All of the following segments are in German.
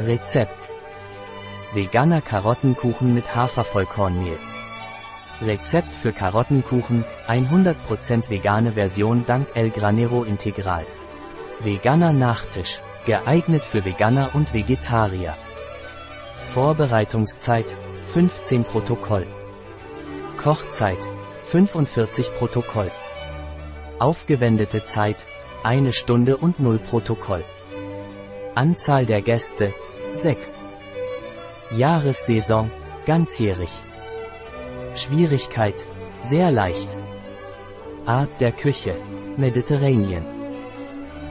Rezept. Veganer Karottenkuchen mit Hafervollkornmehl. Rezept für Karottenkuchen, 100% vegane Version dank El Granero Integral. Veganer Nachtisch, geeignet für Veganer und Vegetarier. Vorbereitungszeit, 15 Protokoll. Kochzeit, 45 Protokoll. Aufgewendete Zeit, 1 Stunde und 0 Protokoll. Anzahl der Gäste, 6. Jahressaison, ganzjährig. Schwierigkeit, sehr leicht. Art der Küche, Mediterranean.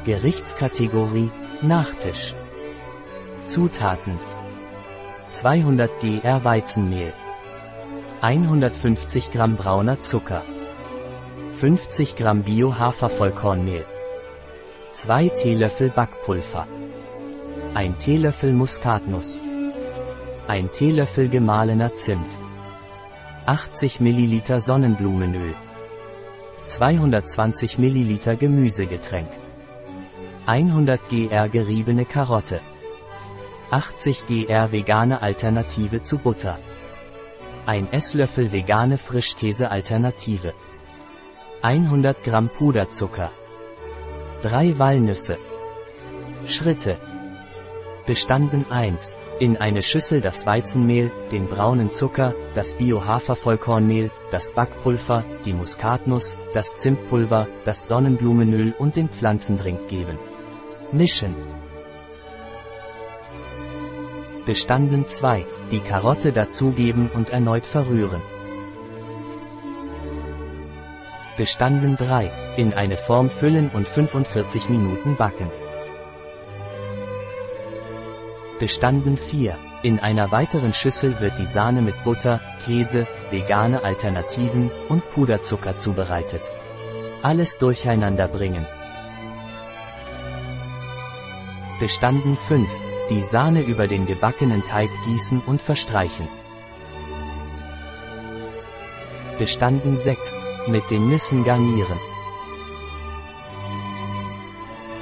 Gerichtskategorie, Nachtisch. Zutaten. 200 gr Weizenmehl. 150 Gramm brauner Zucker. 50 Gramm Bio-Hafervollkornmehl. 2 Teelöffel Backpulver. 1 Teelöffel Muskatnuss. 1 Teelöffel gemahlener Zimt. 80 ml Sonnenblumenöl. 220 ml Gemüsegetränk. 100 gr geriebene Karotte. 80 gr vegane Alternative zu Butter. 1 Esslöffel vegane Frischkäse Alternative. 100 Gramm Puderzucker. 3 Walnüsse. Schritte. Bestanden 1. In eine Schüssel das Weizenmehl, den braunen Zucker, das Bio-Hafervollkornmehl, das Backpulver, die Muskatnuss, das Zimtpulver, das Sonnenblumenöl und den Pflanzendrink geben. Mischen. Bestanden 2. Die Karotte dazugeben und erneut verrühren. Bestanden 3. In eine Form füllen und 45 Minuten backen. Bestanden 4. In einer weiteren Schüssel wird die Sahne mit Butter, Käse, vegane Alternativen und Puderzucker zubereitet. Alles durcheinander bringen. Bestanden 5. Die Sahne über den gebackenen Teig gießen und verstreichen. Bestanden 6. Mit den Nüssen garnieren.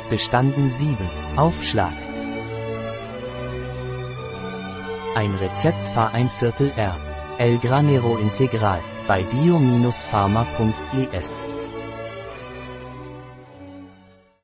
Bestanden 7. Aufschlag. Ein Rezept Fahr ein Viertel R. El Granero Integral bei bio-pharma.es